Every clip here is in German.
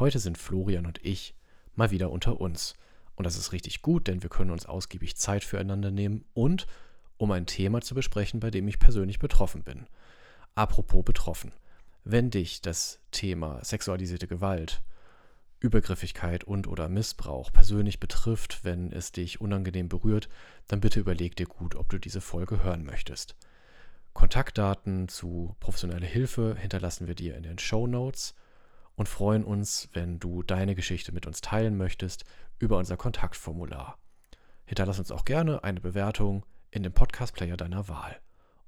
Heute sind Florian und ich mal wieder unter uns. Und das ist richtig gut, denn wir können uns ausgiebig Zeit füreinander nehmen und um ein Thema zu besprechen, bei dem ich persönlich betroffen bin. Apropos betroffen. Wenn dich das Thema sexualisierte Gewalt, Übergriffigkeit und oder Missbrauch persönlich betrifft, wenn es dich unangenehm berührt, dann bitte überleg dir gut, ob du diese Folge hören möchtest. Kontaktdaten zu professioneller Hilfe hinterlassen wir dir in den Show Notes und freuen uns, wenn du deine Geschichte mit uns teilen möchtest über unser Kontaktformular. Hinterlass uns auch gerne eine Bewertung in dem Podcast-Player deiner Wahl.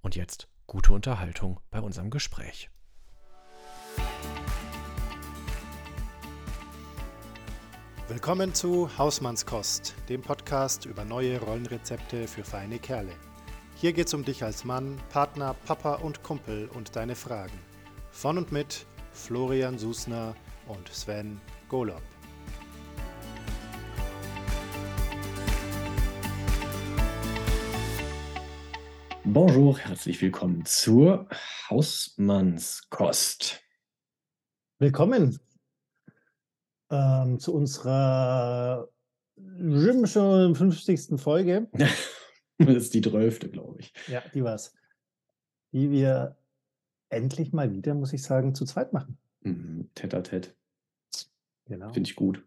Und jetzt gute Unterhaltung bei unserem Gespräch. Willkommen zu Hausmannskost, dem Podcast über neue Rollenrezepte für feine Kerle. Hier geht's um dich als Mann, Partner, Papa und Kumpel und deine Fragen. Von und mit Florian Susner und Sven Golob. Bonjour, herzlich willkommen zur Hausmannskost. Willkommen ähm, zu unserer schon 50. Folge. das ist die 12. glaube ich. Ja, die war's. Die wir endlich mal wieder, muss ich sagen, zu zweit machen. Mhm, tete tete. Genau. Finde ich gut.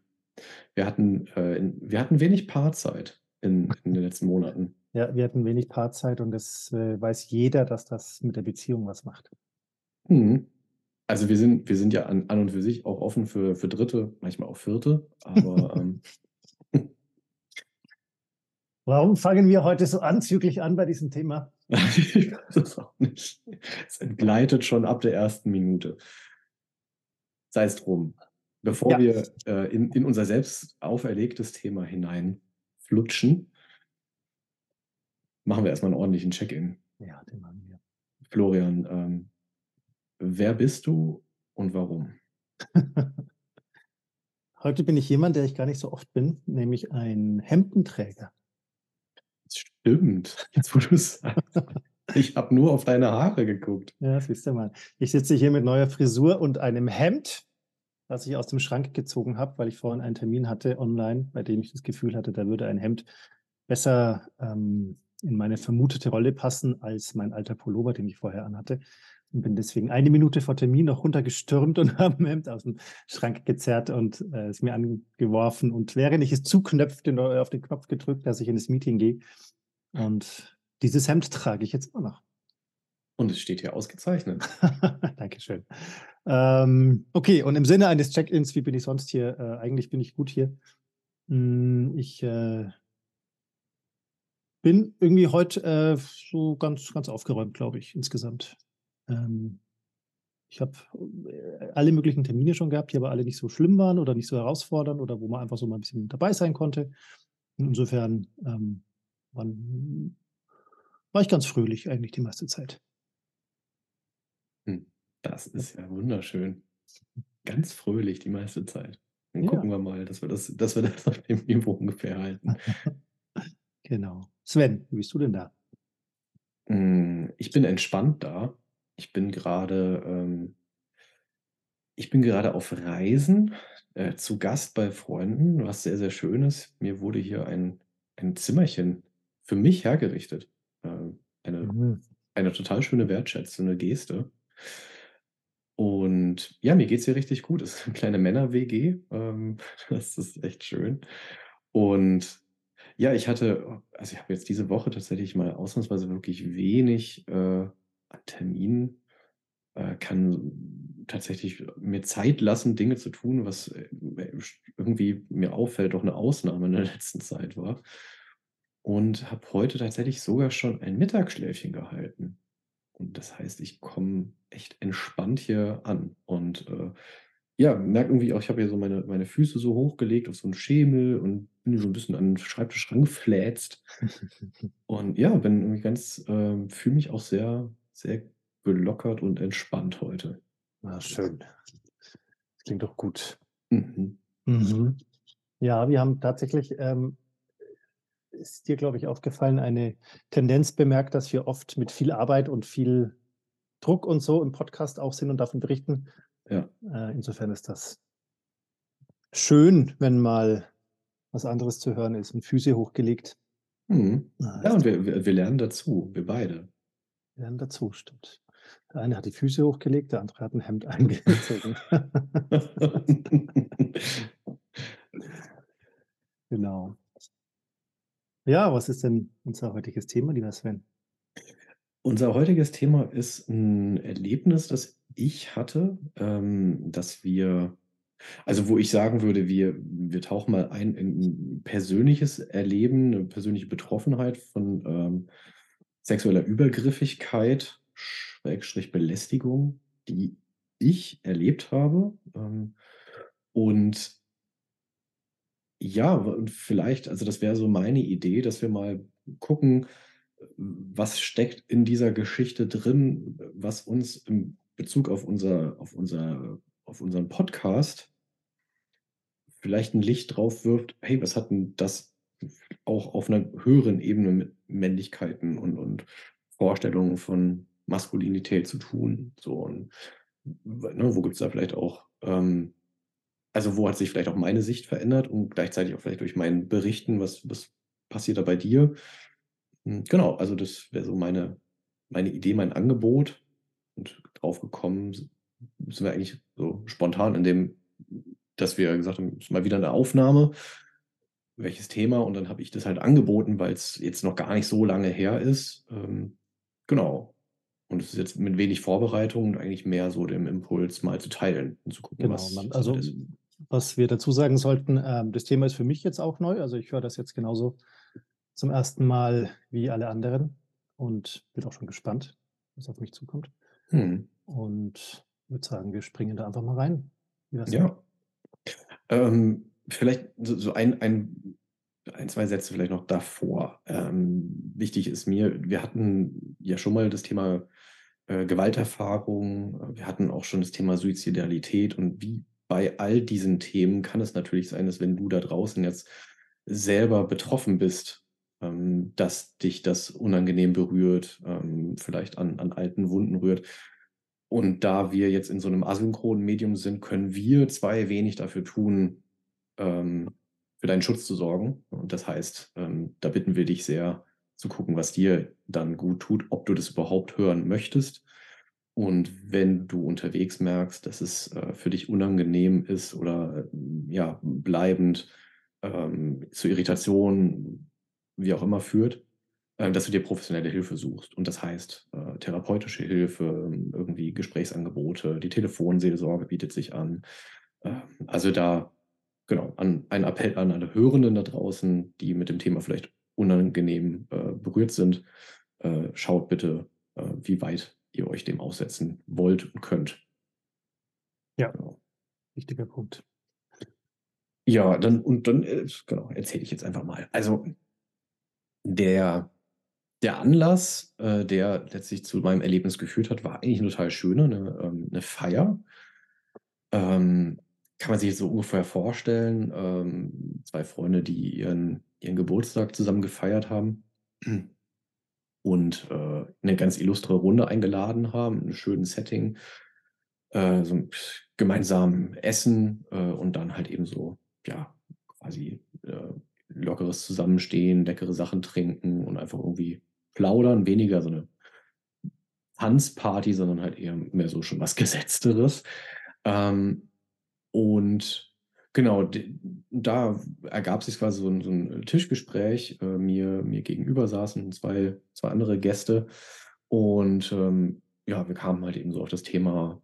Wir hatten, äh, in, wir hatten wenig Paarzeit in, in den letzten Monaten. Ja, wir hatten wenig Paarzeit und das äh, weiß jeder, dass das mit der Beziehung was macht. Mhm. Also wir sind, wir sind ja an, an und für sich auch offen für, für Dritte, manchmal auch Vierte, aber ähm, Warum fangen wir heute so anzüglich an bei diesem Thema? Ich weiß es auch nicht. Es entgleitet schon ab der ersten Minute. Sei es drum. Bevor ja. wir äh, in, in unser selbst auferlegtes Thema hineinflutschen, machen wir erstmal einen ordentlichen Check-in. Ja, den machen wir. Florian, ähm, Wer bist du und warum? Heute bin ich jemand, der ich gar nicht so oft bin, nämlich ein Hemdenträger. Stimmt, jetzt wo du es sagst. Ich habe nur auf deine Haare geguckt. Ja, siehst du mal. Ich sitze hier mit neuer Frisur und einem Hemd, das ich aus dem Schrank gezogen habe, weil ich vorhin einen Termin hatte online, bei dem ich das Gefühl hatte, da würde ein Hemd besser ähm, in meine vermutete Rolle passen als mein alter Pullover, den ich vorher anhatte und bin deswegen eine Minute vor Termin noch runtergestürmt und habe ein Hemd aus dem Schrank gezerrt und äh, es mir angeworfen. Und während ich es zuknöpfte, auf den Knopf gedrückt, dass ich in das Meeting gehe. Und dieses Hemd trage ich jetzt immer noch. Und es steht hier ausgezeichnet. Dankeschön. Ähm, okay, und im Sinne eines Check-ins, wie bin ich sonst hier? Äh, eigentlich bin ich gut hier. Hm, ich äh, bin irgendwie heute äh, so ganz, ganz aufgeräumt, glaube ich, insgesamt. Ähm, ich habe äh, alle möglichen Termine schon gehabt, die aber alle nicht so schlimm waren oder nicht so herausfordernd oder wo man einfach so mal ein bisschen dabei sein konnte. Insofern ähm, waren, war ich ganz fröhlich eigentlich die meiste Zeit. Hm, das ist ja wunderschön. Ganz fröhlich die meiste Zeit. Dann ja. gucken wir mal, dass wir das, dass wir das auf dem Niveau ungefähr halten. genau. Sven, wie bist du denn da? Hm, ich bin entspannt da. Ich bin gerade, ähm ich bin gerade auf Reisen, äh, zu Gast bei Freunden, was sehr, sehr schön ist. Mir wurde hier ein ein Zimmerchen für mich hergerichtet. Ähm, eine Mhm. eine total schöne wertschätzende Geste. Und ja, mir geht es hier richtig gut. Es ist eine kleine Männer-WG. Ähm, das ist echt schön. Und ja, ich hatte also, ich habe jetzt diese Woche tatsächlich mal ausnahmsweise wirklich wenig, äh an Terminen, äh, kann tatsächlich mir Zeit lassen, Dinge zu tun, was äh, irgendwie mir auffällt, doch eine Ausnahme in der letzten Zeit war. Und habe heute tatsächlich sogar schon ein Mittagsschläfchen gehalten. Und das heißt, ich komme echt entspannt hier an. Und äh, ja, merke irgendwie auch, ich habe hier so meine, meine Füße so hochgelegt auf so einen Schemel und bin so ein bisschen an den Schreibtisch rangefläzt. und ja, bin irgendwie ganz, äh, fühle mich auch sehr sehr gelockert und entspannt heute. Ah, schön. Das klingt doch gut. Mhm. Mhm. Ja, wir haben tatsächlich, ähm, ist dir, glaube ich, aufgefallen, eine Tendenz bemerkt, dass wir oft mit viel Arbeit und viel Druck und so im Podcast auch sind und davon berichten. Ja. Äh, insofern ist das schön, wenn mal was anderes zu hören ist und Füße hochgelegt. Mhm. Ah, Ja, und wir wir wir lernen dazu, wir beide. lernen dazu, stimmt. Der eine hat die Füße hochgelegt, der andere hat 'n Hemd angezogen. Genau. Ja, was ist denn unser heutiges Thema, lieber Sven? Unser heutiges Thema ist 'n Erlebnis, das ich hatte, ähm, dass wir also, wo ich sagen würde, wir wir tauchen mal ein in 'n persönliches Erleben, 'ne persönliche Betroffenheit von, ähm, sexueller Übergriffigkeit, Schrägstrich Belästigung, die ich erlebt habe. Ähm, und ja, und vielleicht also, das wäre so meine Idee, dass wir mal gucken, was steckt in dieser Geschichte drin, was uns in Bezug auf unser auf unser auf unseren Podcast vielleicht 'n Licht drauf wirft: „Hey, was hat 'n das auch auf 'ner höheren Ebene mit Männlichkeiten und und Vorstellungen von Maskulinität zu tun?“ So und ne, wo gibt's da vielleicht auch, ähm also, wo hat sich vielleicht auch meine Sicht verändert und gleichzeitig auch vielleicht durch mein Berichten, was was passiert da bei dir? Hm, genau, also, das wäre so meine meine Idee, mein Angebot. Und drauf gekommen sind wir eigentlich so spontan in dem, dass wir gesagt haben: „Ist mal wieder 'ne Aufnahme. Welches Thema?“ Und dann habe ich das halt angeboten, weil's jetzt noch gar nicht so lange her ist. Ähm, genau. Und es ist jetzt mit wenig Vorbereitung und eigentlich mehr so dem Impuls, mal zu teilen und zu gucken, Genau, was man also, ist. Was wir dazu sagen sollten, ähm, das Thema ist für mich jetzt auch neu. Also, ich höre das jetzt genauso zum 1. Mal wie alle anderen und bin auch schon gespannt, was auf mich zukommt. Mhm. Und würde sagen, wir springen da einfach mal rein. Ja. Ähm, vielleicht so ein ein ein, 2 Sätze vielleicht noch davor. Ähm, wichtig ist mir, wir hatten ja schon mal das Thema, äh, Gewalterfahrung. Wir hatten auch schon das Thema Suizidalität und wie bei all diesen Themen kann es natürlich sein, dass wenn du da draußen jetzt selber betroffen bist, ähm, dass dich das unangenehm berührt, ähm, vielleicht an an alten Wunden rührt. Und da wir jetzt in so 'nem asynchronen Medium sind, können wir 2 wenig dafür tun, ähm, für deinen Schutz zu sorgen. Und das heißt, ähm, da bitten wir dich sehr zu gucken, was dir dann gut tut, ob du das überhaupt hören möchtest. Und wenn du unterwegs merkst, dass es, äh, für dich unangenehm ist oder, ja, bleibend, ähm, zu Irritationen, wie auch immer führt, äh, dass du dir professionelle Hilfe suchst. Und das heißt, äh, therapeutische Hilfe, irgendwie Gesprächsangebote, die Telefonseelsorge bietet sich an. Ähm, also, da genau, an ein Appell an alle Hörenden da draußen, die mit dem Thema vielleicht unangenehm, äh, berührt sind. Äh, schaut bitte, äh, wie weit ihr euch dem aussetzen wollt und könnt. Ja. Genau. Wichtiger Punkt. Ja, dann und dann, äh, genau, erzähle ich jetzt einfach mal. Also der der Anlass, äh, der letztlich zu meinem Erlebnis geführt hat, war eigentlich 'ne total schöne, 'ne ähm, 'ne Feier. Ähm, kann man sich jetzt so ungefähr vorstellen, ähm, 2 Freunde, die ihren ihren Geburtstag zusammen gefeiert haben und, äh, 'ne ganz illustre Runde eingeladen haben, 'n schönen Setting. Äh, so 'n gemeinsam essen, äh, und dann halt eben so, ja, quasi, äh, lockeres Zusammenstehen, leckere Sachen trinken und einfach irgendwie plaudern. Weniger so 'ne Tanzparty, sondern halt eher mehr so schon was Gesetzteres. Ähm, und genau, da ergab sich quasi so 'n so 'n Tischgespräch. Äh, mir mir gegenüber saßen 2 2 andere Gäste und, ähm, ja, wir kamen halt eben so auf das Thema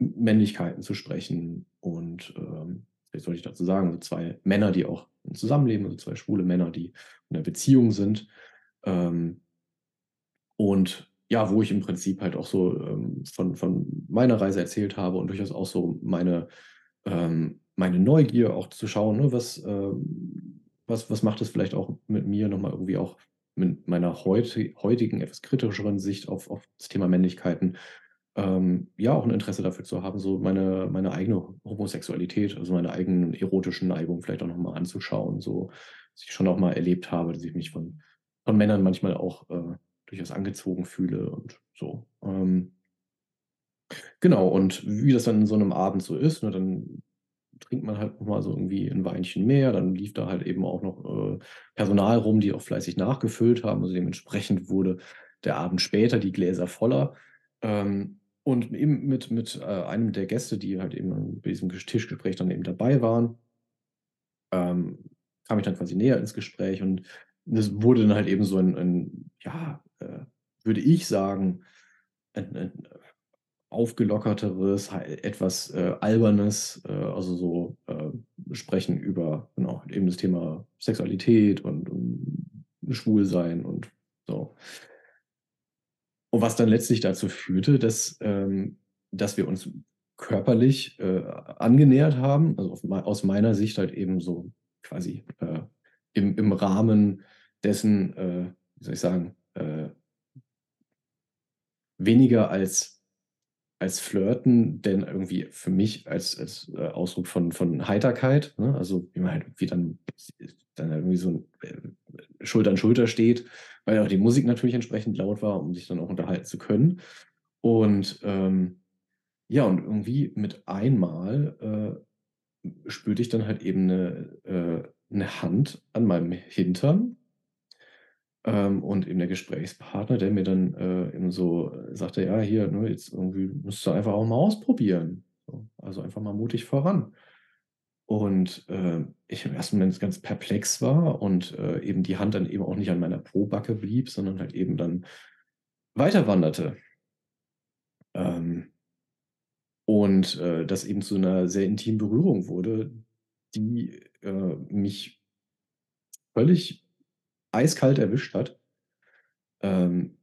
Männlichkeiten zu sprechen und, ähm, was soll ich dazu sagen? So 2 Männer, die auch zusammenleben, also 2 schwule Männer, die in 'ner Beziehung sind. Ähm und ja, wo ich im Prinzip halt auch so, ähm, von von meiner Reise erzählt habe und durchaus auch so meine ähm, meine Neugier auch zu schauen, ne, was, ähm was was macht das vielleicht auch mit mir noch mal irgendwie auch mit meiner heuti heutigen, etwas kritischeren Sicht auf auf das Thema Männlichkeiten, ähm, ja, auch 'n Interesse dafür zu haben, so meine meine eigene Homosexualität, also meine eigenen erotischen Neigungen vielleicht auch noch mal anzuschauen, so. Was ich schon auch mal erlebt habe, dass ich mich von von Männern manchmal auch, äh, durchaus angezogen fühle und so. Ähm Genau, und wie das dann in so 'nem Abend so ist, ne, dann trinkt man halt noch mal so irgendwie ein Weinchen mehr. Dann lief da halt eben auch noch, äh, Personal rum, die auch fleißig nachgefüllt haben. Also, dementsprechend wurde der Abend später die Gläser voller. Ähm, und eben mit mit, äh, einem der Gäste, die halt eben bei diesem Tischgespräch dann eben dabei waren ähm, kam ich dann quasi näher ins Gespräch und es wurde dann halt eben so ein 'n, ja, äh, würde ich sagen, ein 'n aufgelockerteres, etwas, äh, albernes, äh, also so, äh, Sprechen über, genau, eben das Thema Sexualität und und Schwulsein und so. Und was dann letztlich dazu führte, dass ähm, dass wir uns körperlich, äh, angenähert haben, also auf aus meiner Sicht halt eben so quasi, äh, im im Rahmen dessen, äh, wie soll ich sagen, weniger als als Flirten, denn irgendwie für mich als als, äh, Ausdruck von von Heiterkeit, ne? Also, wie man halt irgendwie dann dann irgendwie so, äh, Schulter an Schulter steht, weil auch die Musik natürlich entsprechend laut war, um sich dann auch unterhalten zu können. Und, ähm, ja, und irgendwie mit einmal, äh, spürte ich dann halt eben 'ne äh, 'ne Hand an meinem Hintern. Ähm, und eben der Gesprächspartner, der mir dann, äh, eben so sagte: „Ja, hier, ne, jetzt irgendwie musst du einfach auch mal ausprobieren. So, also einfach mal mutig voran.“ Und, äh, ich im ersten Moment ganz perplex war und, äh, eben die Hand dann eben auch nicht an meiner Pobacke blieb, sondern halt eben dann weiter wanderte. Ähm, und, äh, das eben zu 'ner sehr intimen Berührung wurde, die, äh, mich völlig eiskalt erwischt hat. Ähm,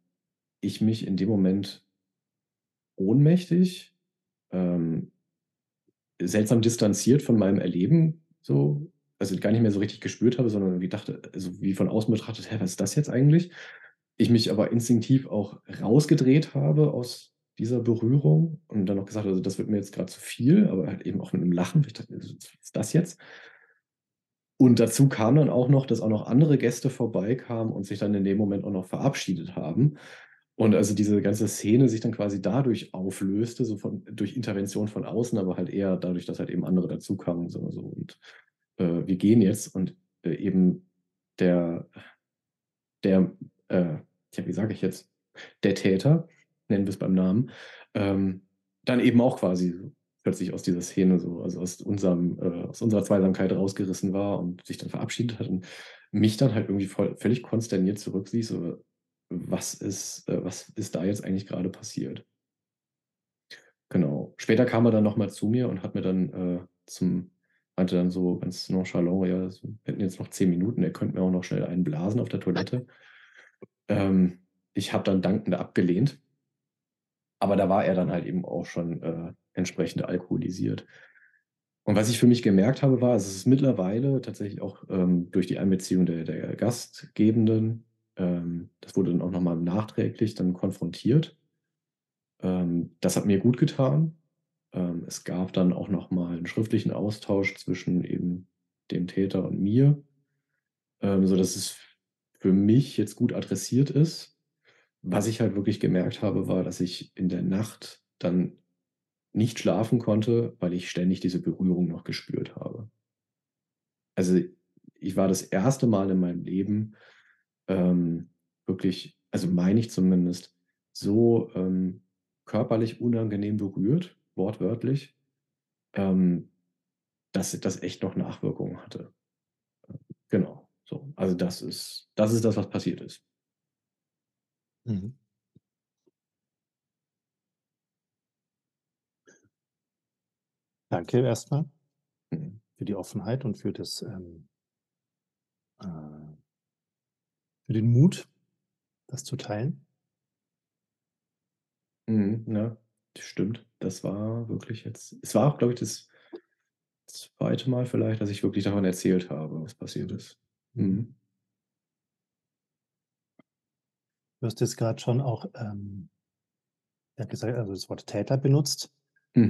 ich mich in dem Moment ohnmächtig, ähm, seltsam distanziert von meinem Erleben so also, gar nicht mehr so richtig gespürt habe, sondern irgendwie dachte also, wie von außen betrachtet: „Hä, was ist das jetzt eigentlich?“ Ich mich aber instinktiv auch rausgedreht habe aus dieser Berührung und dann noch gesagt „Also, das wird mir jetzt grad zu viel“, aber halt eben auch mit 'nem Lachen, ich dachte: „Was ist das jetzt?“ Und dazu kam dann auch noch, dass auch noch andere Gäste vorbeikamen und sich dann in dem Moment auch noch verabschiedet haben. Und also diese ganze Szene sich dann quasi dadurch auflöste, so von durch Intervention von außen, aber halt eher dadurch, dass halt eben andere dazukamen, so so und, äh, wir gehen jetzt und, äh, eben der der, äh, tja, wie sage ich jetzt, der Täter, nennen wir's beim Namen, ähm, dann eben auch quasi plötzlich aus dieser Szene so also aus unserem äh, aus unserer Zweisamkeit rausgerissen war und sich dann verabschiedet hat und mich dann halt irgendwie voll völlig konsterniert zurückließ, so: „Was ist äh, was ist da jetzt eigentlich grade passiert?“ Genau. Später kam er dann noch mal zu mir und hat mir dann, äh, zum meinte dann so ganz nonchalant: „Ja, wir hätten jetzt noch 10 Minuten, er könnte mir auch noch schnell einen blasen auf der Toilette.“ Ähm, ich habe dann dankend abgelehnt. Aber da war er dann halt eben auch schon, äh, entsprechend alkoholisiert. Und was ich für mich gemerkt habe, war, es ist mittlerweile tatsächlich auch, ähm, durch die Einbeziehung der der Gastgebenden ähm, das wurde dann auch noch mal nachträglich dann konfrontiert. Ähm, das hat mir gut getan. Ähm, es gab dann auch noch mal 'n schriftlichen Austausch zwischen eben dem Täter und mir, ähm, sodass es für mich jetzt gut adressiert ist. Was ich halt wirklich gemerkt habe, war, dass ich in der Nacht dann nicht schlafen konnte, weil ich ständig diese Berührung noch gespürt habe. Also, ich war das 1. Mal in meinem Leben, ähm, wirklich also, meine ich zumindest, so, ähm, körperlich unangenehm berührt, wortwörtlich, ähm, dass das echt noch Nachwirkungen hatte. Genau, so. Also, das ist das ist das, was passiert ist. Mhm. Danke erst mal Mhm. für die Offenheit und für das, ähm äh für den Mut, das zu teilen. Mhm, ja, das stimmt. Das war wirklich jetzt es war auch, glaube ich, das 2. Mal vielleicht, dass ich wirklich davon erzählt habe, was passiert ist. Mhm. Mhm. Du hast jetzt grad schon auch, ähm ja gesagt also, das Wort Täter benutzt.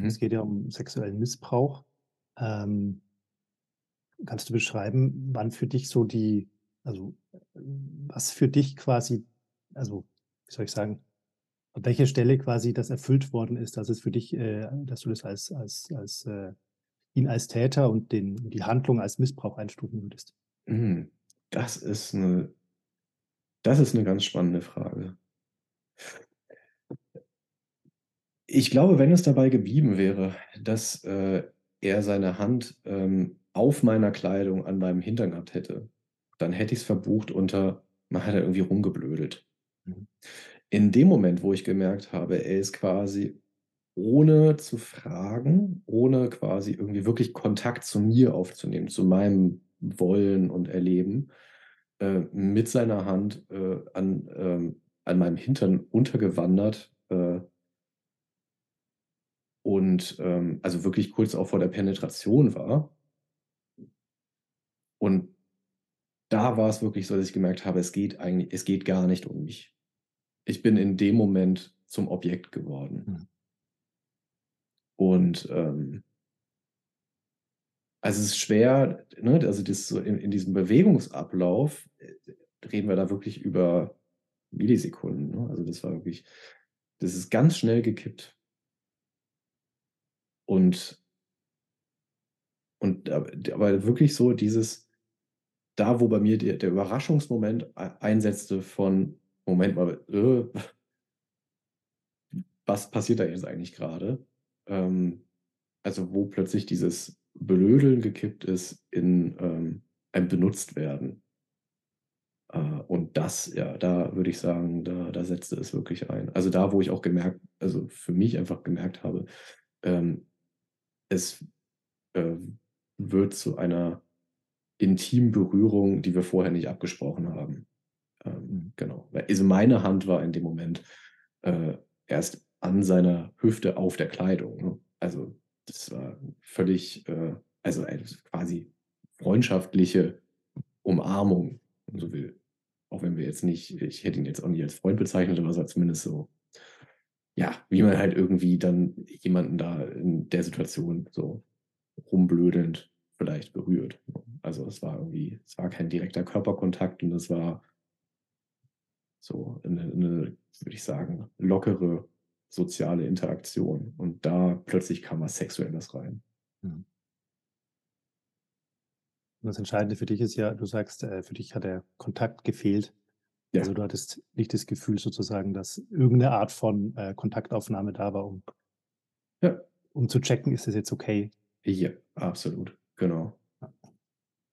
Es Mhm. geht ja um sexuellen Missbrauch. Ähm kannst du beschreiben, wann für dich so die also, was für dich quasi also, wie soll ich sagen, an welcher Stelle quasi das erfüllt worden ist, dass es für dich, äh dass du das als als als, äh, ihn als Täter und den die Handlung als Missbrauch einstufen würdest? Mhm. Das ist 'ne das ist 'ne ganz spannende Frage. Ich glaube, wenn es dabei geblieben wäre, dass, äh, er seine Hand, ähm, auf meiner Kleidung an meinem Hintern gehabt hätte, dann hätte ich's verbucht unter: Man hat da irgendwie rumgeblödelt. Mhm. In dem Moment, wo ich gemerkt habe, er ist quasi ohne zu fragen, ohne quasi irgendwie wirklich Kontakt zu mir aufzunehmen, zu meinem Wollen und Erleben, äh, mit seiner Hand, äh, an ähm, an meinem Hintern untergewandert, äh und, ähm, also wirklich kurz auch vor der Penetration war. Und da war es wirklich so, dass ich gemerkt habe, es geht eigentlich es geht gar nicht um mich. Ich bin in dem Moment zum Objekt geworden. Mhm. Und, ähm also, es ist schwer, ne, also, das so in in diesem Bewegungsablauf, äh, reden wir da wirklich über Millisekunden, ne? Also, das war wirklich das ist ganz schnell gekippt. Und und aber wirklich so dieses da, wo bei mir der der Überraschungsmoment ei einsetzte von: „Moment mal, äh, was passiert da jetzt eigentlich grade?“ Ähm, also, wo plötzlich dieses Blödeln gekippt ist in, ähm, ein Benutztwerden. Äh, und das ja, da würde ich sagen, da da setzte es wirklich ein. Also, da, wo ich auch gemerkt also, für mich einfach gemerkt habe, ähm, es, ähm, wird zu einer intimen Berührung, die wir vorher nicht abgesprochen haben. Ähm, Mhm. genau. Weil also, meine Hand war in dem Moment, äh, erst an seiner Hüfte auf der Kleidung, ne? Also, das war völlig, äh also, ein quasi freundschaftliche Umarmung, wenn man so will. Auch wenn wir jetzt nicht ich hätte ihn jetzt auch nicht als Freund bezeichnet, aber es war zumindest so ja, wie man halt irgendwie dann jemanden da in der Situation so rumblödelnd vielleicht berührt, ne? Also, es war irgendwie es war kein direkter Körperkontakt und es war so 'ne 'ne, würde ich sagen, lockere soziale Interaktion. Und da plötzlich kam was Sexuelles rein. Mhm. Das Entscheidende für dich ist ja, du sagst, äh, für dich hat der Kontakt gefehlt. Ja. Also, du hattest nicht das Gefühl sozusagen, dass irgend 'ne Art von, äh, Kontaktaufnahme da war, um Ja. um zu checken, ist das jetzt okay? Ja, absolut, genau.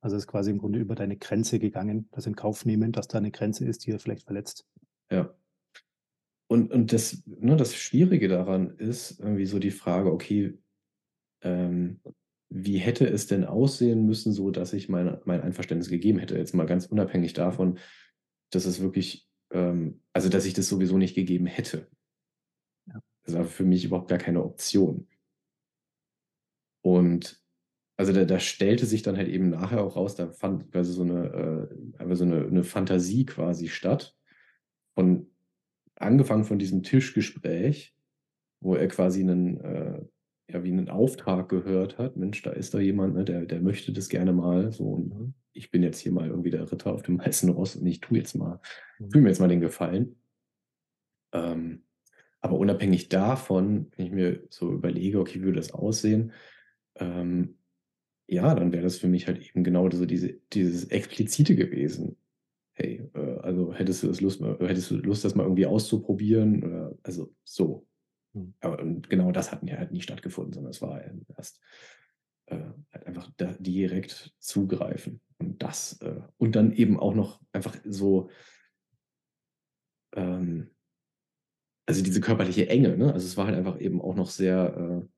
Also, ist quasi im Grunde über deine Grenze gegangen, das in Kauf nehmend, dass da 'ne Grenze ist, die er vielleicht verletzt. Ja. Und und das ne, das Schwierige daran ist irgendwie so die Frage, okay, ähm, wie hätte es denn aussehen müssen, so dass ich meine mein Einverständnis gegeben hätte? Jetzt mal ganz unabhängig davon, dass es wirklich, ähm also, dass ich das sowieso nicht gegeben hätte. Ja. Das war für mich überhaupt gar keine Option. Und also, da da stellte sich dann halt eben nachher auch raus, da fand quasi so 'ne äh, so 'ne 'ne Fantasie quasi statt. Und angefangen von diesem Tischgespräch, wo er quasi 'nen äh, ja, wie 'nen Auftrag gehört hat: „Mensch, da ist da jemand, ne, der der möchte das gerne mal so und ich bin jetzt hier mal irgendwie der Ritter auf dem weißen Ross und ich tue jetzt mal Mhm. tue mir jetzt mal den Gefallen.“ Ähm, aber unabhängig davon, wenn ich mir so überlege: „Okay, wie würde das aussehen?“ Ähm, ja, dann wäre das für mich halt eben genau so diese dieses Explizite gewesen. „Hey, äh, also, hättest du das Lust hättest du Lust, das mal irgendwie auszuprobieren?“ Oder also, so. Mhm. Aber und genau das hat ja halt nie stattgefunden, sondern es war erst, äh, halt einfach da direkt zugreifen und das, äh und dann eben auch noch einfach so ähm also, diese körperliche Enge, ne? Also, es war halt einfach eben auch noch sehr, äh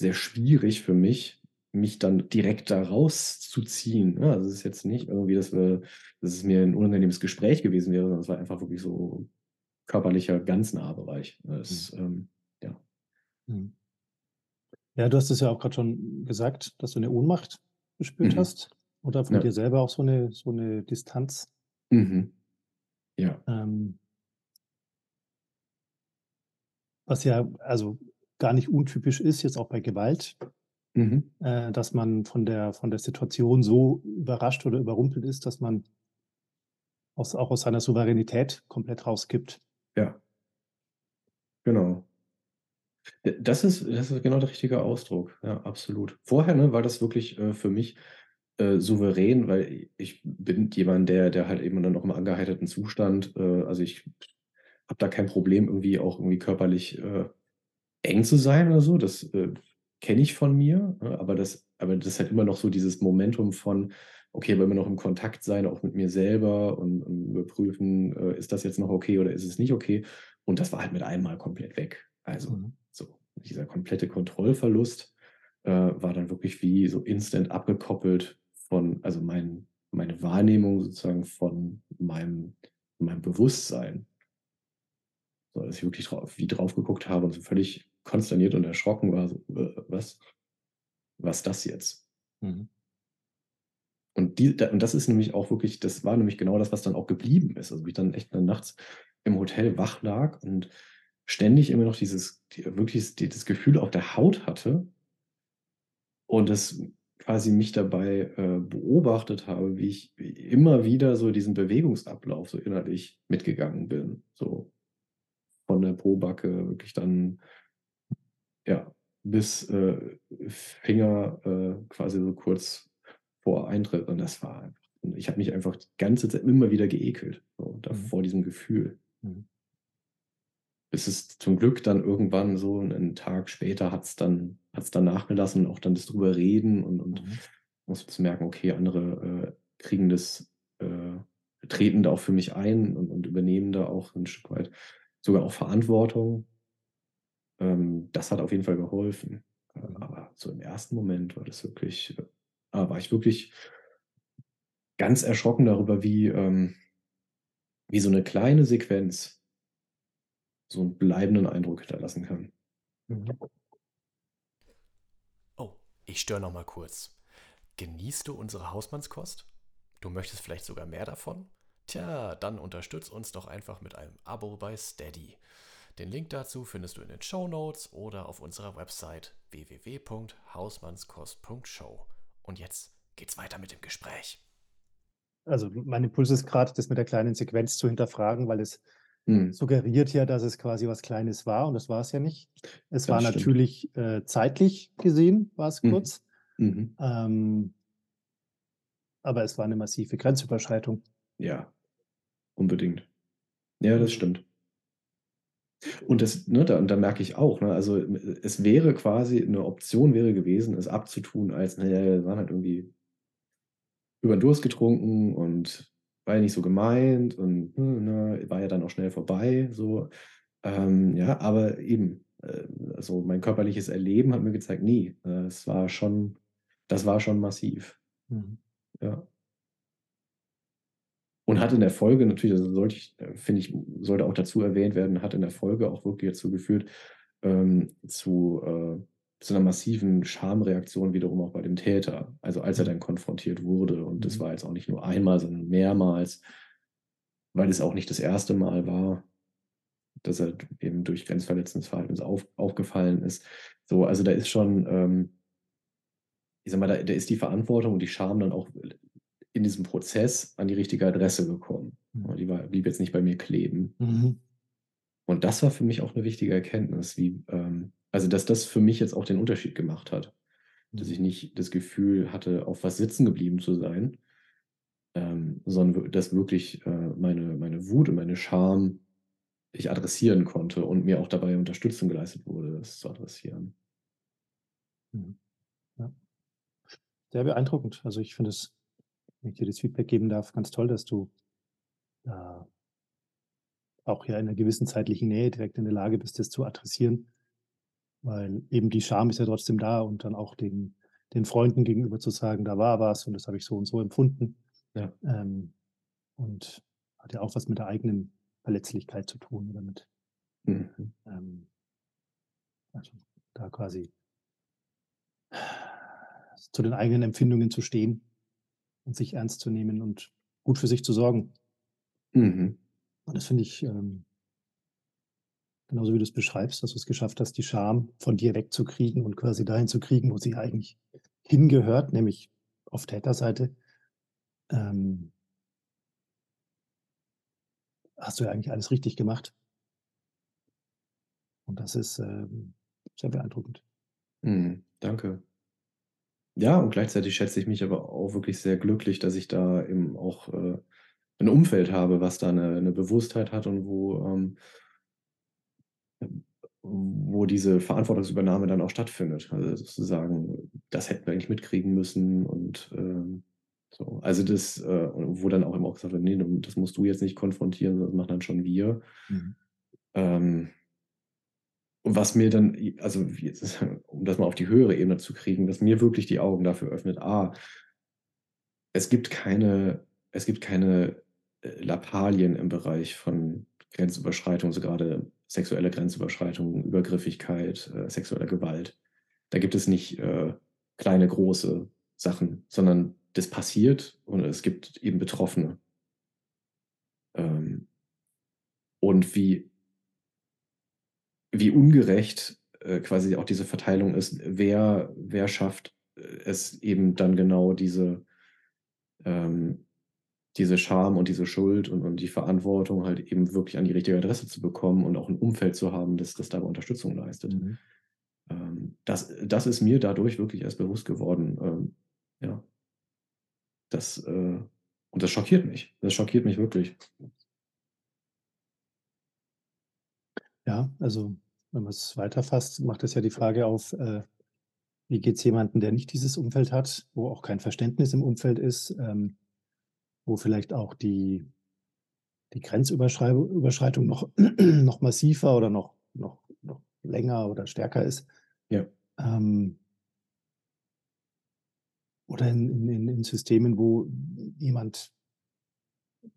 sehr schwierig für mich, mich dann direkt da rauszuziehen, ne? Also, es ist jetzt nicht irgendwie, dass wir dass es mir 'n unangenehmes Gespräch gewesen wäre, sondern es war einfach wirklich so körperlicher Ganz-Nahbereich. Mhm. Das, ähm, ja. Mhm. Ja, du hast es ja auch grad schon gesagt, dass du 'ne Ohnmacht gespürt Mhm. hast oder von Ja. dir selber auch so 'ne so 'ne Distanz. Mhm. Ja. Ähm Was ja also, gar nicht untypisch ist, jetzt auch bei Gewalt, Mhm. äh, dass man von der von der Situation so überrascht oder überrumpelt ist, dass man aus auch aus seiner Souveränität komplett rauskippt. Ja. Genau. Das ist das ist genau der richtige Ausdruck. Ja, absolut. Vorher, ne, war das wirklich, äh, für mich, äh, souverän, weil ich bin jemand, der der halt eben dann auch im angeheiterten Zustand äh, also, ich habe da kein Problem, irgendwie auch irgendwie körperlich, äh, eng zu sein oder so. Das, äh, kenne ich von mir, ne? Aber das aber das ist halt immer noch so dieses Momentum von: „Okay, aber immer noch im Kontakt sein, auch mit mir selber und und überprüfen, äh, ist das jetzt noch okay oder ist es nicht okay?“ Und das war halt mit einmal komplett weg. Also, Mhm. so dieser komplette Kontrollverlust, äh, war dann wirklich wie so instant abgekoppelt von also, mein meine Wahrnehmung sozusagen von meinem meinem Bewusstsein. So, dass ich wirklich drauf wie drauf geguckt habe und so völlig konsterniert und erschrocken war, so: „Äh, was was das jetzt?“ Mhm. Und die und das ist nämlich auch wirklich das war nämlich genau das, was dann auch geblieben ist. Also, wo ich dann echt dann nachts im Hotel wach lag und ständig immer noch dieses die wirklich das Gefühl auf der Haut hatte und das quasi mich dabei, äh, beobachtet habe, wie ich immer wieder so diesen Bewegungsablauf so innerlich mitgegangen bin, so von der Pobacke wirklich dann ja, bis, äh, Finger, äh, quasi so kurz vor Eintritt und das war einfach ich habe mich einfach die ganze Zeit immer wieder geekelt, so da Mhm. vor diesem Gefühl. Mhm. Bis es zum Glück dann irgendwann so 'nen Tag später hat's dann hat's dann nachgelassen, auch dann das drüber reden und und Mhm. musste zu merken, okay, andere, äh, kriegen das äh, treten da auch für mich ein und und übernehmen da auch 'n Stück weit sogar auch Verantwortung. Ähm, das hat auf jeden Fall geholfen. Äh, Mhm. aber so im ersten Moment war das wirklich äh, ah, war ich wirklich ganz erschrocken darüber, wie, ähm wie so 'ne kleine Sequenz so 'n bleibenden Eindruck hinterlassen kann. Mhm. Oh, ich störe noch mal kurz. Genießt du unsere Hausmannskost? Du möchtest vielleicht sogar mehr davon? Tja, dann unterstütz uns doch einfach mit einem Abo bei Steady. Den Link dazu findest du in den Shownotes oder auf unserer Website www.hausmannskost.show. Und jetzt geht's weiter mit dem Gespräch. Also, mein Impuls ist grad, das mit der kleinen Sequenz zu hinterfragen, weil es Mhm. suggeriert ja, dass es quasi was Kleines war und das war's ja nicht. Es war Das stimmt. natürlich, äh, zeitlich gesehen war's Mhm. kurz. Mhm. Ähm aber es war 'ne massive Grenzüberschreitung. Ja, unbedingt. Ja, das stimmt. Und das ne, da da merke ich auch, ne, also, äh, es wäre quasi 'ne Option wäre gewesen, es abzutun als: „Na ja, wir waren halt irgendwie“ „über 'n Durst getrunken und war ja nicht so gemeint und, hm, ne, war ja dann auch schnell vorbei“, so. Ähm, ja, aber eben, äh, so mein körperliches Erleben hat mir gezeigt: „Ne, äh, es war schon das war schon massiv.“ Mhm. Ja. Und hat in der Folge natürlich also, sollte ich äh, finde ich, sollte auch dazu erwähnt werden, hat in der Folge auch wirklich dazu geführt, ähm, zu äh, zu 'ner massiven Schamreaktion wiederum auch bei dem Täter. Also, als er Mhm. dann konfrontiert wurde und das Mhm. war jetzt auch nicht nur einmal, sondern mehrmals weil es auch nicht das 1. Mal war, dass er eben durch grenzverletzendes Verhalten auf aufgefallen ist. So, also, da ist schon, ähm ich sage mal, da da ist die Verantwortung und die Scham dann auch in diesem Prozess an die richtige Adresse gekommen. Mhm. Die war blieb jetzt nicht bei mir kleben. Mhm. Und das war für mich auch 'ne wichtige Erkenntnis, wie, ähm also, dass das für mich jetzt auch den Unterschied gemacht hat, dass Mhm. ich nicht das Gefühl hatte, auf was sitzen geblieben zu sein, ähm, sondern dass wirklich, äh, meine meine Wut und meine Scham ich adressieren konnte und mir auch dabei Unterstützung geleistet wurde, das zu adressieren. Mhm. Ja. Sehr beeindruckend. Also, ich finde es, wenn ich dir das Feedback geben darf, ganz toll, dass du da auch ja in 'ner gewissen zeitlichen Nähe direkt in der Lage bist, das zu adressieren. Weil eben die Scham ist ja trotzdem da und dann auch den den Freunden gegenüber zu sagen: „Da war was und das habe ich so und so empfunden.“ Ja. Ähm, und hat ja auch was mit der eigenen Verletzlichkeit zu tun oder mit Mhm. ähm also, da quasi zu den eigenen Empfindungen zu stehen und sich ernst zu nehmen und gut für sich zu sorgen. Mhm. Und das finde ich, ähm genauso wie du's beschreibst, dass du's geschafft hast, die Scham von dir wegzukriegen und quasi dahin zu kriegen, wo sie eigentlich hingehört, nämlich auf Täterseite. Ähm hast du ja eigentlich alles richtig gemacht. Und das ist, ähm sehr beeindruckend. Mhm, danke. Ja, und gleichzeitig schätze ich mich aber auch wirklich sehr glücklich, dass ich da eben auch, äh, 'n Umfeld habe, was da 'ne 'ne Bewusstheit hat und wo, ähm wo diese Verantwortungsübernahme dann auch stattfindet. Also, sozusagen, das hätten wir eigentlich mitkriegen müssen und, ähm, so. Also, das, äh wo dann auch immer auch gesagt wird: „Ne, das musst du jetzt nicht konfrontieren, das machen dann schon wir.“ Mhm. Ähm und was mir dann also, um das mal auf die höhere Ebene zu kriegen, was mir wirklich die Augen dafür öffnet: A es gibt keine es gibt keine, äh, Lappalien im Bereich von Grenzüberschreitung, so grade sexuelle Grenzüberschreitung, Übergriffigkeit, äh, sexuelle Gewalt. Da gibt es nicht, äh, kleine, große Sachen, sondern das passiert und es gibt eben Betroffene. Ähm und wie wie ungerecht, äh, quasi auch diese Verteilung ist, wer wer schafft, äh, es eben dann genau diese ähm, diese Scham und diese Schuld und und die Verantwortung halt eben wirklich an die richtige Adresse zu bekommen und auch 'n Umfeld zu haben, das das dabei Unterstützung leistet. Mhm. Ähm, das das ist mir dadurch wirklich erst bewusst geworden, ähm, ja. Das, äh und das schockiert mich. Das schockiert mich wirklich. Ja, also, wenn man's weiterfasst, macht das ja die Frage auf, äh, wie geht's jemandem, der nicht dieses Umfeld hat, wo auch kein Verständnis im Umfeld ist, ähm, wo vielleicht auch die die Grenzüberschrei Überschreitung noch noch massiver oder noch noch noch länger oder stärker ist. Ja. Ähm oder in in in Systemen, wo jemand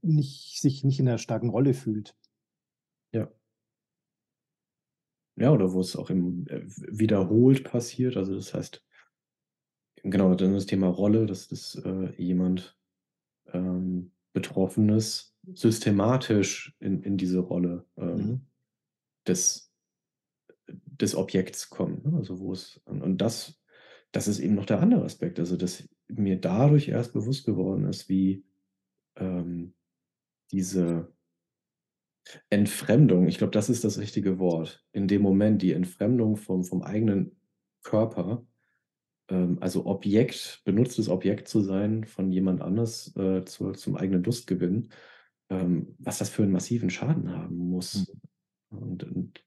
nicht sich nicht in 'ner starken Rolle fühlt. Ja. Ja, oder wo es auch im äh, wiederholt passiert. Also, das heißt genau, dann das Thema Rolle, dass dass, äh, jemand, ähm, Betroffenes systematisch in in diese Rolle, ähm, Mhm. des des Objekts kommt, ne? Also, wo es und und das das ist eben noch der andere Aspekt. Also, dass mir dadurch erst bewusst geworden ist, wie, ähm, diese Entfremdung, ich glaube, das ist das richtige Wort. In dem Moment die Entfremdung vom vom eigenen Körper, ähm, also Objekt benutztes Objekt zu sein von jemand anders, äh, zur zum eigenen Lustgewinn, ähm, was das für 'n massiven Schaden haben muss. Mhm. Und und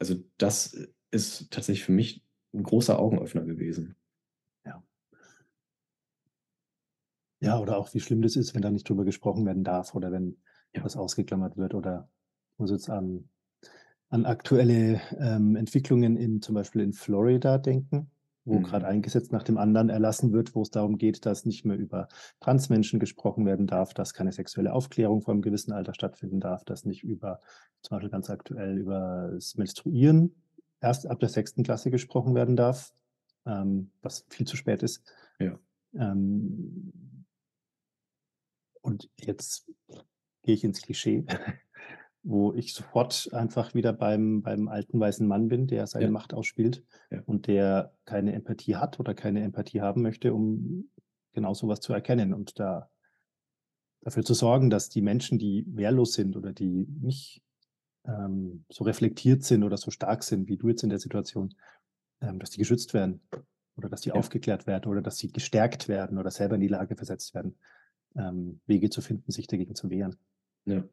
also, das ist tatsächlich für mich 'n großer Augenöffner gewesen. Ja. Ja, oder auch wie schlimm das ist, wenn da nicht drüber gesprochen werden darf oder wenn Ja. was ausgeklammert wird oder muss jetzt an an aktuelle, ähm, Entwicklungen in zum Beispiel in Florida denken, wo Mhm. ein Gesetz nach dem anderen erlassen wird, wo es darum geht, dass nicht mehr über Transmenschen gesprochen werden darf, dass keine sexuelle Aufklärung vor 'nem gewissen Alter stattfinden darf, dass nicht über zum Beispiel ganz aktuell übers Menstruieren erst ab der 6. Klasse gesprochen werden darf, ähm, was viel zu spät ist. Ja. Ähm und jetzt gehe ich ins Klischee, wo ich sofort einfach wieder beim beim alten weißen Mann bin, der seine Ja. Macht ausspielt Ja. und der keine Empathie hat oder keine Empathie haben möchte, um genau so was zu erkennen und da dafür zu sorgen, dass die Menschen, die wehrlos sind oder die nicht, ähm, so reflektiert sind oder so stark sind wie du jetzt in der Situation, ähm, dass die geschützt werden oder dass die Ja. aufgeklärt werden oder dass sie gestärkt werden oder selber in die Lage versetzt werden, ähm, Wege zu finden, sich dagegen zu wehren. Ja.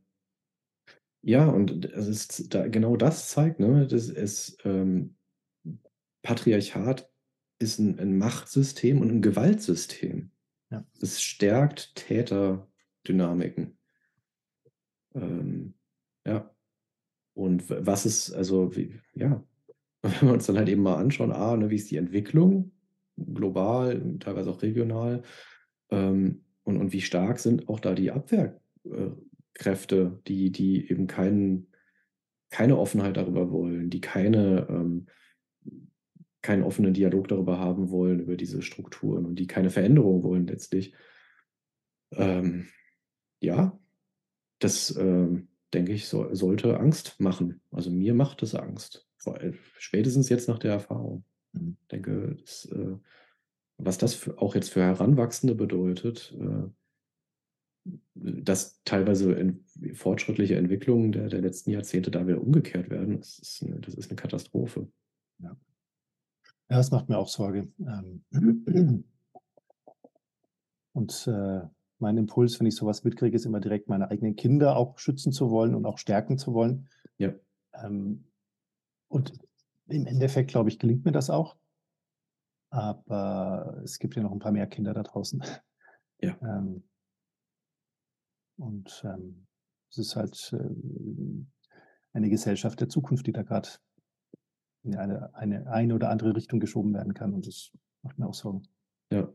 Ja, und es ist da genau das zeigt, ne, dass es, ähm Patriarchat ist 'n 'n Machtsystem und 'n Gewaltsystem. Ja. Es stärkt Täterdynamiken. Ähm, ja. Und was ist also, wie ja, wenn wir uns dann halt eben mal anschauen, A, ne, wie ist die Entwicklung global, teilweise auch regional, ähm, und und wie stark sind auch da die Abwehr äh, Kräfte, die die eben keinen keine Offenheit darüber wollen, die keine, ähm keinen offenen Dialog darüber haben wollen, über diese Strukturen und die keine Veränderung wollen letztlich. Ähm, ja, das, ähm, denke ich, soll sollte Angst machen. Also, mir macht es Angst, vor spätestens jetzt nach der Erfahrung. Mhm. Denke, das, äh was das für auch jetzt für Heranwachsende bedeutet, äh dass teilweise ent fortschrittliche Entwicklungen der der letzten Jahrzehnte da wieder umgekehrt werden, das ist 'ne das ist 'ne Katastrophe. Ja. Ja, das macht mir auch Sorge. Ähm, und äh, mein Impuls, wenn ich sowas mitkriege, ist immer direkt meine eigenen Kinder auch schützen zu wollen und auch stärken zu wollen. Ja. Ähm, und im Endeffekt, glaube ich, gelingt mir das auch. Aber es gibt ja noch ein paar mehr Kinder da draußen. Ja. Ähm, und ähm, es ist halt äh, eine Gesellschaft der Zukunft, die da gerade in eine, eine, eine oder andere Richtung geschoben werden kann. Und das macht mir auch Sorgen. Ja.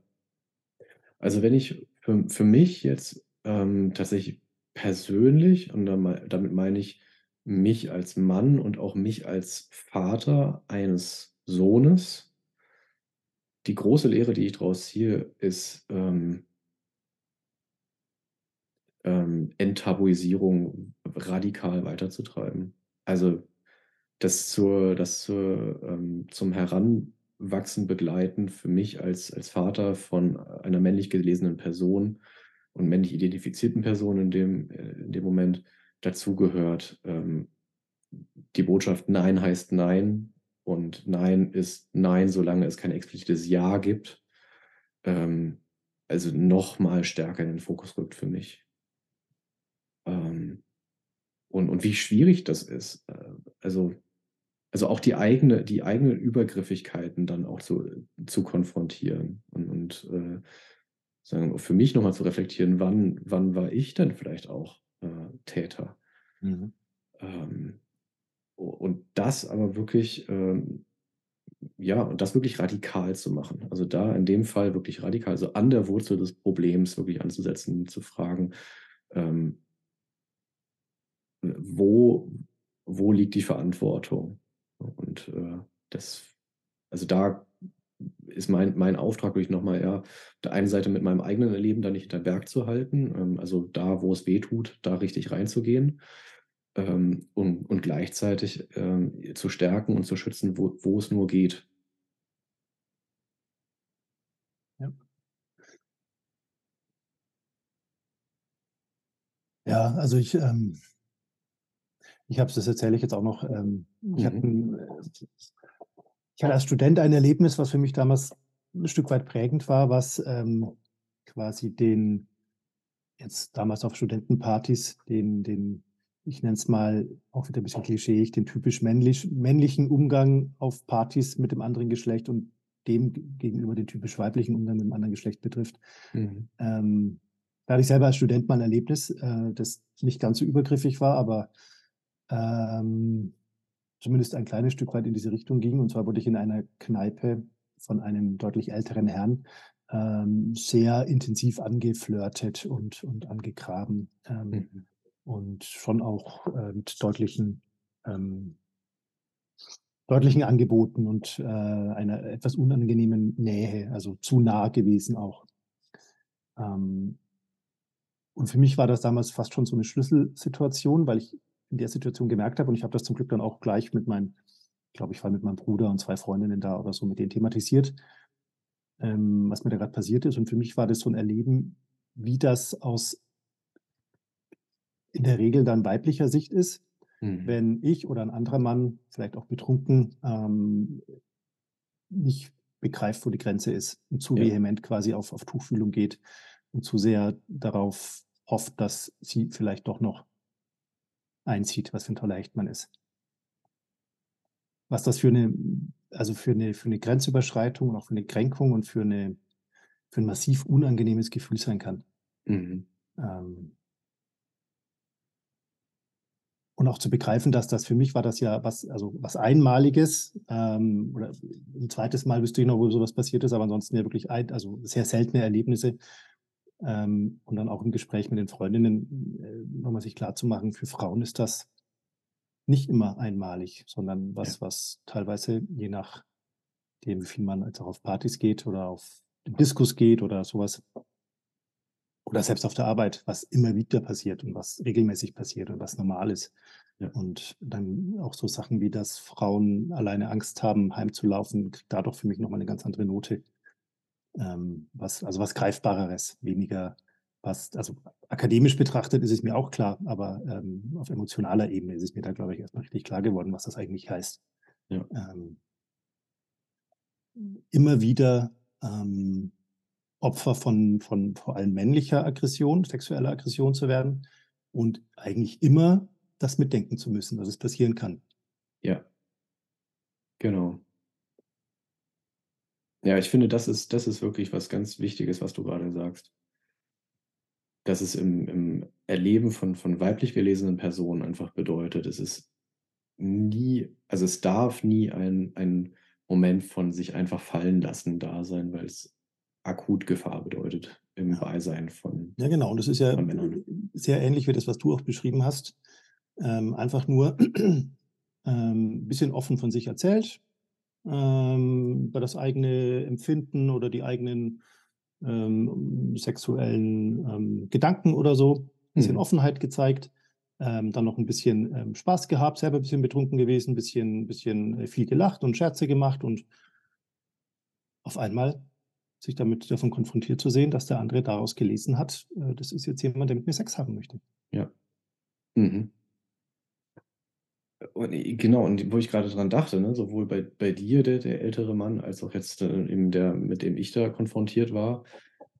Also wenn ich für, für mich jetzt ähm, tatsächlich persönlich, und damit meine ich mich als Mann und auch mich als Vater eines Sohnes, die große Lehre, die ich daraus ziehe, ist ähm, ähm, Enttabuisierung radikal weiterzutreiben. Also das, zur, das zur, ähm, zum Heranwachsen begleiten für mich als, als Vater von einer männlich gelesenen Person und männlich identifizierten Person in dem, äh, in dem Moment dazugehört. Ähm, die Botschaft Nein heißt Nein und Nein ist Nein, solange es kein explizites Ja gibt. Ähm, also noch mal stärker in den Fokus rückt für mich. Ähm, und, und wie schwierig das ist. Äh, also also auch die eigene, die eigenen Übergriffigkeiten dann auch zu, zu konfrontieren und, und äh, sagen, für mich nochmal zu reflektieren, wann, wann war ich denn vielleicht auch äh, Täter? Mhm. Ähm, und das aber wirklich, ähm, ja, und das wirklich radikal zu machen. Also da in dem Fall wirklich radikal, also an der Wurzel des Problems wirklich anzusetzen, zu fragen, ähm, wo, wo liegt die Verantwortung? Und äh, das, also da ist mein, mein Auftrag wirklich nochmal eher, der einen Seite mit meinem eigenen Erleben da nicht hinter Berg zu halten, ähm, also da, wo es weh tut, da richtig reinzugehen ähm, und, und gleichzeitig ähm, zu stärken und zu schützen, wo, wo es nur geht. Ja. Ja, also ich, ähm, ich habe es, das erzähle ich jetzt auch noch. Ähm, ich, mhm. hatte ich hatte als Student ein Erlebnis, was für mich damals ein Stück weit prägend war, was ähm, quasi den, jetzt damals auf Studentenpartys, den, den ich nenne es mal auch wieder ein bisschen klischeeig, den typisch männlich, männlichen Umgang auf Partys mit dem anderen Geschlecht und dem gegenüber den typisch weiblichen Umgang mit dem anderen Geschlecht betrifft. Mhm. Ähm, da hatte ich selber als Student mal ein Erlebnis, äh, das nicht ganz so übergriffig war, aber ähm, zumindest ein kleines Stück weit in diese Richtung ging. Und zwar wurde ich in einer Kneipe von einem deutlich älteren Herrn ähm, sehr intensiv angeflirtet und, und angegraben. Ähm, mhm. Und schon auch äh, mit deutlichen, ähm, deutlichen Angeboten und äh, einer etwas unangenehmen Nähe, also zu nah gewesen auch. Ähm, und für mich war das damals fast schon so eine Schlüsselsituation, weil ich in der Situation gemerkt habe. Und ich habe das zum Glück dann auch gleich mit meinem, ich glaube, ich war mit meinem Bruder und zwei Freundinnen da oder so mit denen thematisiert, ähm, was mir da gerade passiert ist. Und für mich war das so ein Erleben, wie das aus in der Regel dann weiblicher Sicht ist, mhm. wenn ich oder ein anderer Mann, vielleicht auch betrunken, ähm, nicht begreift, wo die Grenze ist und zu ja. vehement quasi auf, auf Tuchfühlung geht und zu sehr darauf hofft, dass sie vielleicht doch noch einzieht, was für ein toller Echtmann ist. Was das für eine, also für eine, für eine Grenzüberschreitung und auch für eine Kränkung und für, eine, für ein massiv unangenehmes Gefühl sein kann. Mhm. Ähm, und auch zu begreifen, dass das für mich war das ja was, also was Einmaliges. Ähm, oder ein zweites Mal wüsste ich noch, wo sowas passiert ist, aber ansonsten ja wirklich ein, also sehr seltene Erlebnisse, ähm, und dann auch im Gespräch mit den Freundinnen äh, nochmal sich klarzumachen, für Frauen ist das nicht immer einmalig, sondern was, ja. was teilweise je nach dem, wie viel man jetzt auch auf Partys geht oder auf den Diskus geht oder sowas, oder selbst auf der Arbeit, was immer wieder passiert und was regelmäßig passiert und was normal ist. Ja. Und dann auch so Sachen wie, dass Frauen alleine Angst haben, heimzulaufen, kriegt da doch für mich nochmal eine ganz andere Note ähm, was, also was Greifbareres, weniger was, also akademisch betrachtet ist es mir auch klar, aber ähm, auf emotionaler Ebene ist es mir da, glaube ich, erstmal richtig klar geworden, was das eigentlich heißt. Ja. Ähm, immer wieder ähm, Opfer von, von vor allem männlicher Aggression, sexueller Aggression zu werden und eigentlich immer das mitdenken zu müssen, dass es passieren kann. Ja. Genau. Ja, ich finde, das ist, das ist wirklich was ganz Wichtiges, was du gerade sagst. Dass es im, im Erleben von, von weiblich gelesenen Personen einfach bedeutet, es ist nie, also es darf nie ein, ein Moment von sich einfach fallen lassen da sein, weil es akut Gefahr bedeutet im Ja. Beisein von, Ja, genau. Und das ist ja sehr ähnlich wie das, was du auch beschrieben hast. Ähm, einfach nur ein bisschen offen von sich erzählt, ähm, über das eigene Empfinden oder die eigenen ähm, sexuellen ähm, Gedanken oder so. Ein bisschen Mhm. Offenheit gezeigt. Ähm, dann noch ein bisschen ähm, Spaß gehabt, selber ein bisschen betrunken gewesen, ein bisschen, bisschen äh, viel gelacht und Scherze gemacht und auf einmal sich damit davon konfrontiert zu sehen, dass der andere daraus gelesen hat, äh, das ist jetzt jemand, der mit mir Sex haben möchte. Ja. Mhm. Und, äh, genau, und wo ich gerade dran dachte, ne, sowohl bei, bei dir, der, der ältere Mann, als auch jetzt äh, eben der, mit dem ich da konfrontiert war,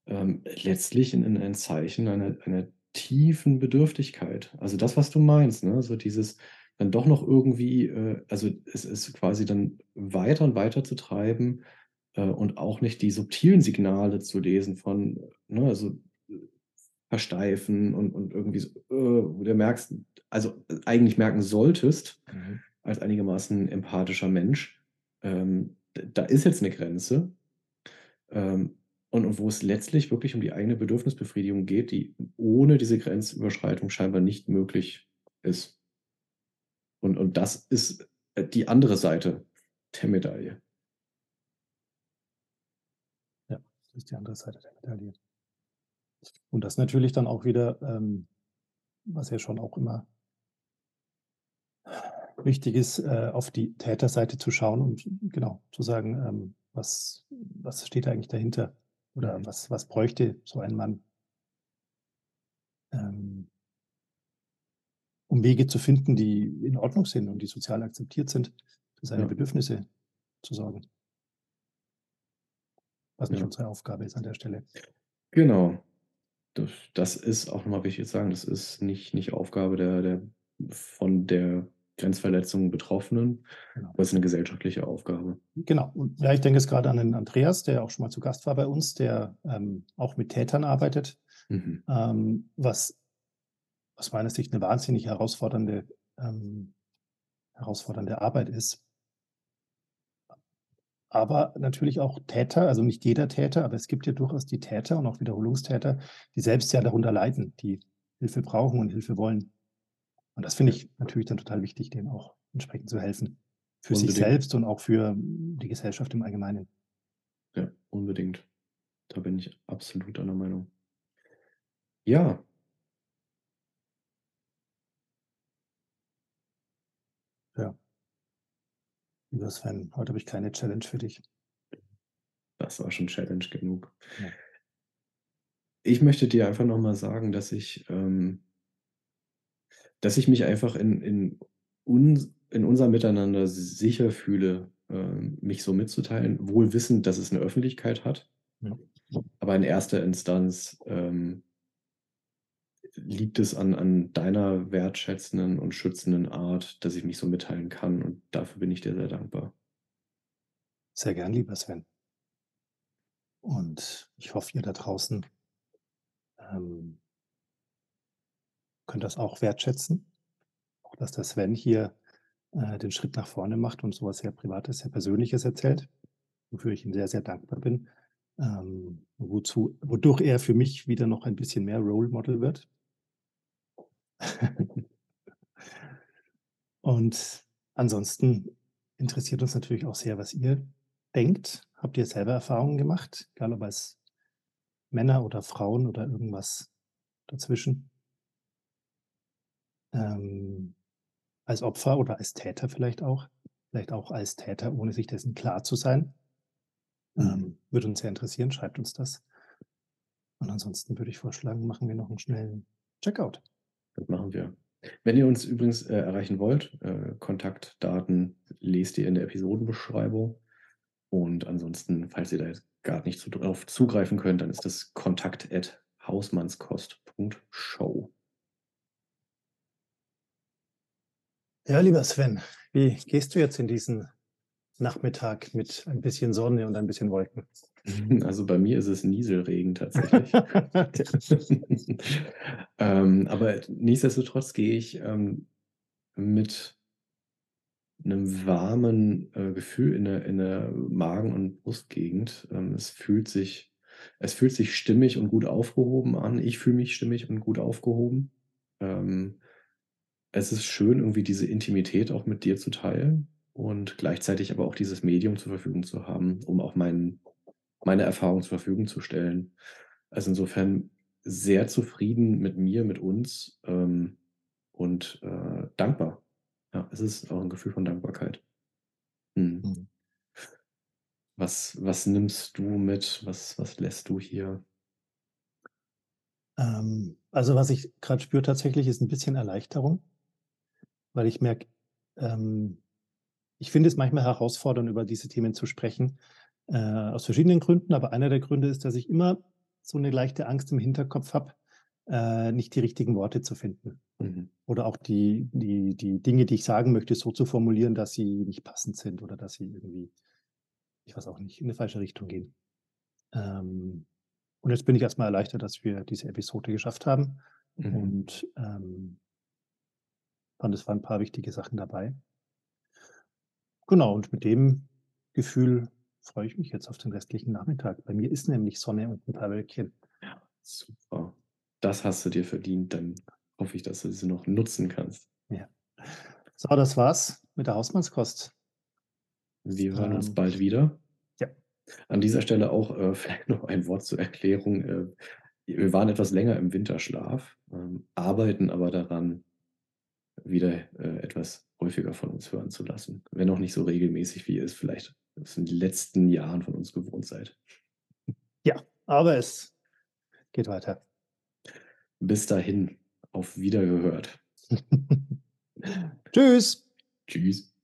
ähm, letztlich in, in ein Zeichen einer, einer tiefen Bedürftigkeit. Also das, was du meinst, ne, so dieses dann doch noch irgendwie, äh, also es ist quasi dann weiter und weiter zu treiben äh, und auch nicht die subtilen Signale zu lesen von, ne, also äh, versteifen und, und irgendwie so, äh, wo du merkst, also äh, eigentlich merken solltest, als einigermaßen empathischer Mensch, ähm, da ist jetzt eine Grenze. Ähm, und, und wo es letztlich wirklich um die eigene Bedürfnisbefriedigung geht, die ohne diese Grenzüberschreitung scheinbar nicht möglich ist. Und, und das ist äh, die andere Seite der Medaille. Ja, das ist die andere Seite der Medaille. Und das natürlich dann auch wieder, ähm, was ja schon auch immer wichtig ist, äh, auf die Täterseite zu schauen und genau zu sagen, ähm, was, was steht eigentlich dahinter oder Mhm. was, was bräuchte so ein Mann, ähm, um Wege zu finden, die in Ordnung sind und die sozial akzeptiert sind, für seine Ja. Bedürfnisse zu sorgen. Was nicht Ja. unsere Aufgabe ist an der Stelle. Genau. Das, das ist auch nochmal wichtig zu sagen, das ist nicht, nicht Aufgabe der, der von der Grenzverletzung Betroffenen, Genau. aber es ist eine gesellschaftliche Aufgabe. Genau. Und ja, ich denke jetzt gerade an den Andreas, der auch schon mal zu Gast war bei uns, der ähm, auch mit Tätern arbeitet, Mhm. ähm, was aus meiner Sicht eine wahnsinnig herausfordernde, ähm, herausfordernde Arbeit ist. Aber natürlich auch Täter, also nicht jeder Täter, aber es gibt ja durchaus die Täter und auch Wiederholungstäter, die selbst ja darunter leiden, die Hilfe brauchen und Hilfe wollen. Und das finde ich natürlich dann total wichtig, denen auch entsprechend zu helfen. Für sich Unbedingt. selbst und auch für die Gesellschaft im Allgemeinen. Ja, unbedingt. Da bin ich absolut einer Meinung. Ja, Ja. Lieber Sven, heute habe ich keine Challenge für dich. das war schon Challenge genug. Ja. Ich möchte dir einfach nochmal sagen, dass ich, ähm, dass ich mich einfach in, in, uns, in unserem Miteinander sicher fühle, ähm, mich so mitzuteilen, wohl wissend, dass es eine Öffentlichkeit hat. Ja. Aber in erster Instanz ähm, liegt es an, an deiner wertschätzenden und schützenden Art, dass ich mich so mitteilen kann. Und dafür bin ich dir sehr dankbar. Sehr gern, lieber Sven. Und ich hoffe, ihr da draußen ähm, könnt das auch wertschätzen. Auch dass der Sven hier äh, den Schritt nach vorne macht und sowas sehr Privates, sehr Persönliches erzählt, wofür ich ihm sehr, sehr dankbar bin. Ähm, wozu, wodurch er für mich wieder noch ein bisschen mehr Role Model wird. und ansonsten interessiert uns natürlich auch sehr, was ihr denkt. Habt ihr selber Erfahrungen gemacht, egal ob als Männer oder Frauen oder irgendwas dazwischen? Ähm, als Opfer oder als Täter vielleicht auch, vielleicht auch als Täter, ohne sich dessen klar zu sein. Mhm. Ähm, würde uns sehr interessieren, schreibt uns das. Und ansonsten würde ich vorschlagen, machen wir noch einen schnellen Checkout. Das machen wir. Wenn ihr uns übrigens äh, erreichen wollt, äh, Kontaktdaten lest ihr in der Episodenbeschreibung. Und ansonsten, falls ihr da jetzt gar nicht so drauf zugreifen könnt, dann ist das kontakt at hausmannskost.show. Ja, lieber Sven, wie gehst du jetzt in diesen Nachmittag mit ein bisschen Sonne und ein bisschen Wolken? Also bei mir ist es Nieselregen tatsächlich. ähm, aber nichtsdestotrotz gehe ich ähm, mit einem warmen äh, Gefühl in der, in der Magen- und Brustgegend. Ähm, es fühlt sich, es fühlt sich stimmig und gut aufgehoben an. Ich fühle mich stimmig und gut aufgehoben. Ähm, es ist schön, irgendwie diese Intimität auch mit dir zu teilen und gleichzeitig aber auch dieses Medium zur Verfügung zu haben, um auch meinen meine Erfahrung zur Verfügung zu stellen. Also insofern sehr zufrieden mit mir, mit uns ähm, und äh, dankbar. Ja, es ist auch ein Gefühl von Dankbarkeit. Hm. Mhm. Was, was nimmst du mit? Was, was lässt du hier? Ähm, also was ich gerade spüre tatsächlich ist ein bisschen Erleichterung, weil ich merke, ähm, ich finde es manchmal herausfordernd, über diese Themen zu sprechen, äh, aus verschiedenen Gründen, aber einer der Gründe ist, dass ich immer so eine leichte Angst im Hinterkopf habe, äh, nicht die richtigen Worte zu finden. Mhm. Oder auch die, die, die Dinge, die ich sagen möchte, so zu formulieren, dass sie nicht passend sind oder dass sie irgendwie, ich weiß auch nicht, in eine falsche Richtung gehen. Ähm, und jetzt bin ich erstmal erleichtert, dass wir diese Episode geschafft haben. Mhm. Und ähm, fand, es waren ein paar wichtige Sachen dabei. Genau, und mit dem Gefühl freue ich mich jetzt auf den restlichen Nachmittag. Bei mir ist nämlich Sonne und ein paar Wölkchen. Ja, super. Das hast du dir verdient. Dann hoffe ich, dass du sie noch nutzen kannst. Ja. So, das war's mit der Hausmannskost. Wir hören uns ähm, bald wieder. Ja. An dieser Stelle auch äh, vielleicht noch ein Wort zur Erklärung. Äh, wir waren etwas länger im Winterschlaf, ähm, arbeiten aber daran, wieder äh, etwas häufiger von uns hören zu lassen. Wenn auch nicht so regelmäßig, wie ihr es vielleicht in den letzten Jahren von uns gewohnt seid. Ja, aber es geht weiter. Bis dahin, auf Wiedergehört. Tschüss. Tschüss.